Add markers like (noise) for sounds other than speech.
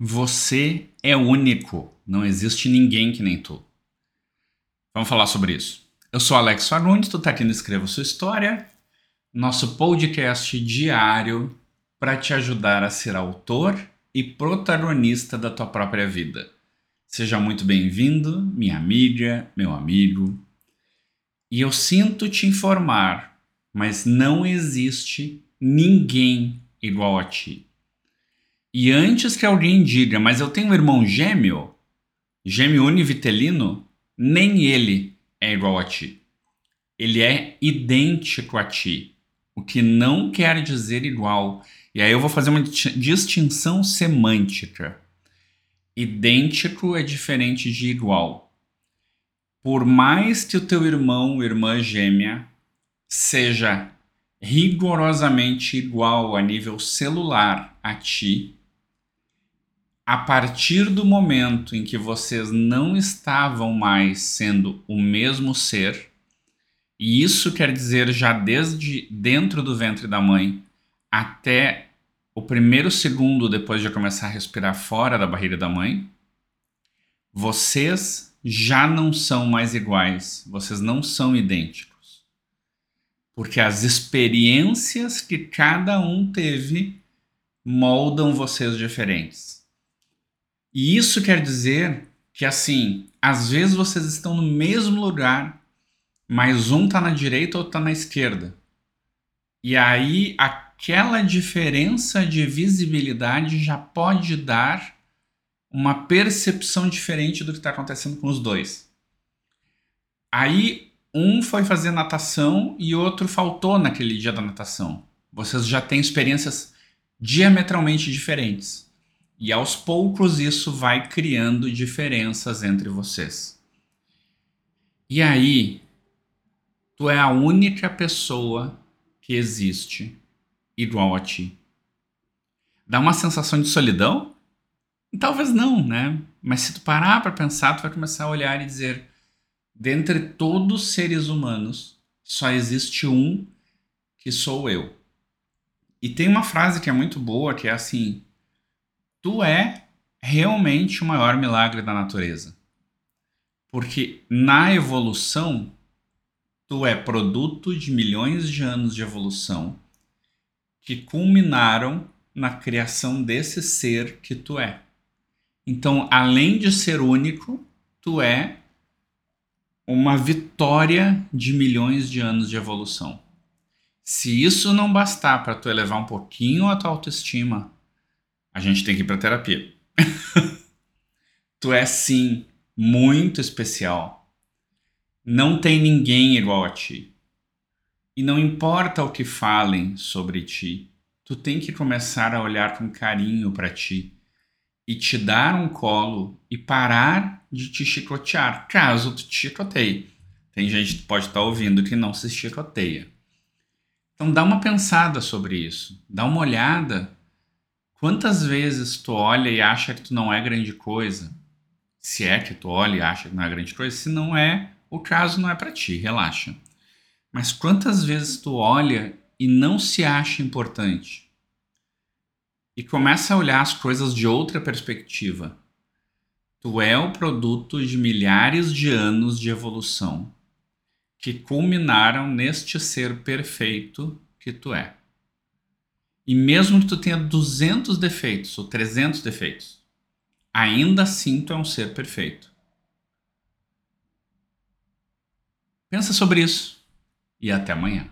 Você é único. Não existe ninguém que nem tu. Vamos falar sobre isso. Eu sou Alex Fagundes, tu tá aqui no Escreva Sua História, nosso podcast diário para te ajudar a ser autor e protagonista da tua própria vida. Seja muito bem-vindo, minha amiga, meu amigo. E eu sinto te informar, mas não existe ninguém igual a ti. E antes que alguém diga, mas eu tenho um irmão gêmeo, gêmeo univitelino, nem ele é igual a ti. Ele é idêntico a ti, o que não quer dizer igual. E aí eu vou fazer uma distinção semântica. Idêntico é diferente de igual. Por mais que o teu irmão ou irmã gêmea seja rigorosamente igual a nível celular a ti, a partir do momento em que vocês não estavam mais sendo o mesmo ser, e isso quer dizer já desde dentro do ventre da mãe até o primeiro segundo depois de começar a respirar fora da barriga da mãe, vocês já não são mais iguais, vocês não são idênticos. Porque as experiências que cada um teve moldam vocês diferentes. E isso quer dizer que, assim, às vezes vocês estão no mesmo lugar, mas um está na direita ou está na esquerda. E aí aquela diferença de visibilidade já pode dar uma percepção diferente do que está acontecendo com os dois. Aí um foi fazer natação e outro faltou naquele dia da natação. Vocês já têm experiências diametralmente diferentes. E aos poucos isso vai criando diferenças entre vocês. E aí, tu é a única pessoa que existe igual a ti. Dá uma sensação de solidão? Talvez não, né? Mas se tu parar para pensar, tu vai começar a olhar e dizer: dentre todos os seres humanos, só existe um que sou eu. E tem uma frase que é muito boa, que é assim: tu é realmente o maior milagre da natureza. Porque na evolução, tu é produto de milhões de anos de evolução que culminaram na criação desse ser que tu é. Então, além de ser único, tu é uma vitória de milhões de anos de evolução. Se isso não bastar para tu elevar um pouquinho a tua autoestima, a gente tem que ir para terapia. (laughs) tu é sim muito especial. Não tem ninguém igual a ti. E não importa o que falem sobre ti, tu tem que começar a olhar com carinho para ti e te dar um colo e parar de te chicotear, caso tu te chicoteie. Tem gente que pode estar tá ouvindo que não se chicoteia. Então dá uma pensada sobre isso, dá uma olhada Quantas vezes tu olha e acha que tu não é grande coisa? Se é que tu olha e acha que não é grande coisa, se não é, o caso não é para ti, relaxa. Mas quantas vezes tu olha e não se acha importante? E começa a olhar as coisas de outra perspectiva. Tu é o produto de milhares de anos de evolução que culminaram neste ser perfeito que tu é. E mesmo que tu tenha 200 defeitos ou 300 defeitos, ainda assim tu é um ser perfeito. Pensa sobre isso e até amanhã.